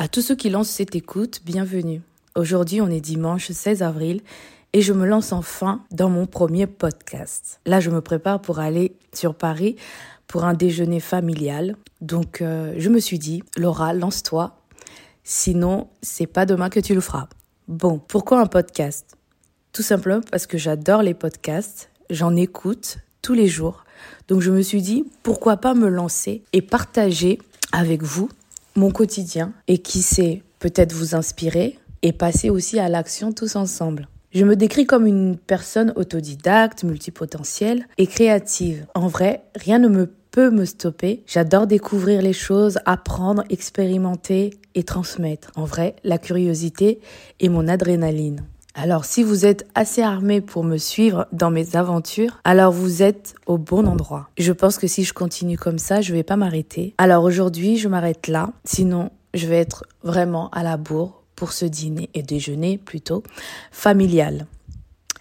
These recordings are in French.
À tous ceux qui lancent cette écoute, bienvenue. Aujourd'hui, on est dimanche 16 avril et je me lance enfin dans mon premier podcast. Là, je me prépare pour aller sur Paris pour un déjeuner familial. Donc, euh, je me suis dit, Laura, lance-toi. Sinon, c'est pas demain que tu le feras. Bon, pourquoi un podcast? Tout simplement parce que j'adore les podcasts. J'en écoute tous les jours. Donc, je me suis dit, pourquoi pas me lancer et partager avec vous mon quotidien et qui sait peut-être vous inspirer et passer aussi à l'action tous ensemble. Je me décris comme une personne autodidacte, multipotentielle et créative. En vrai, rien ne me peut me stopper. J'adore découvrir les choses, apprendre, expérimenter et transmettre. En vrai, la curiosité est mon adrénaline. Alors si vous êtes assez armé pour me suivre dans mes aventures, alors vous êtes au bon endroit. Je pense que si je continue comme ça, je vais pas m'arrêter. Alors aujourd'hui, je m'arrête là, sinon je vais être vraiment à la bourre pour ce dîner et déjeuner plutôt familial.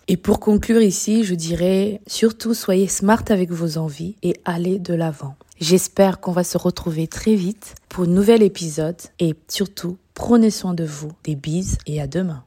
Et pour conclure ici, je dirais surtout soyez smart avec vos envies et allez de l'avant. J'espère qu'on va se retrouver très vite pour un nouvel épisode et surtout prenez soin de vous. Des bises et à demain.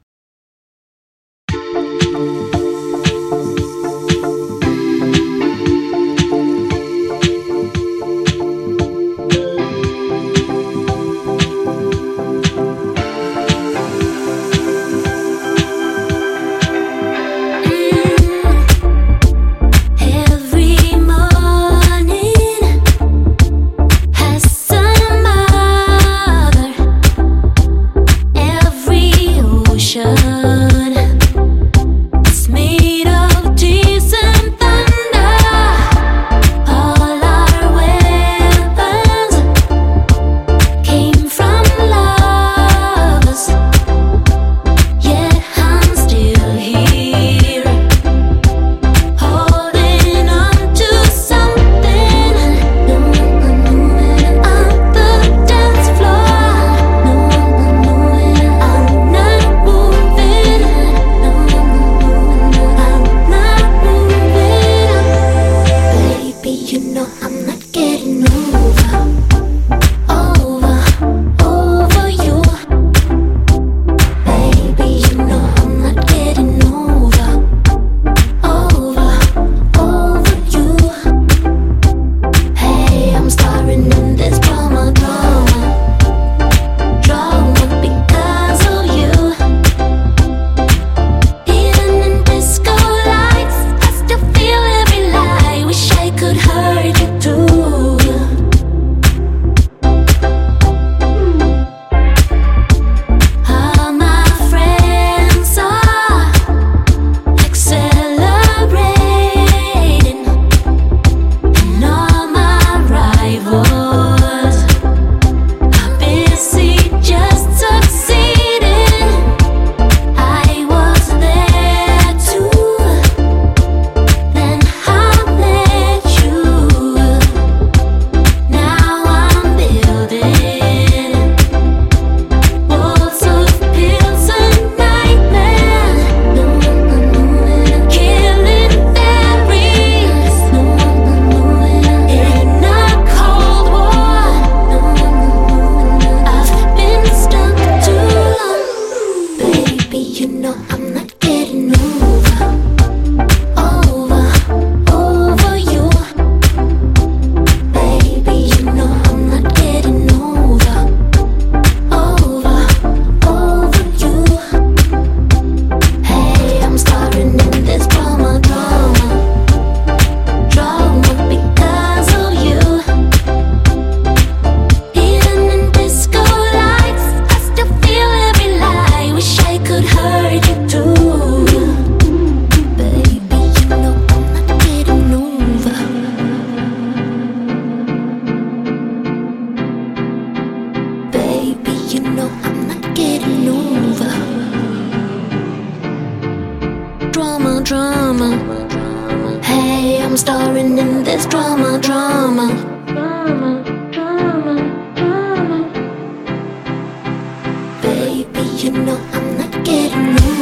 Drama, drama. Hey, I'm starring in this drama, drama. Drama, drama, drama. Baby, you know I'm not getting over.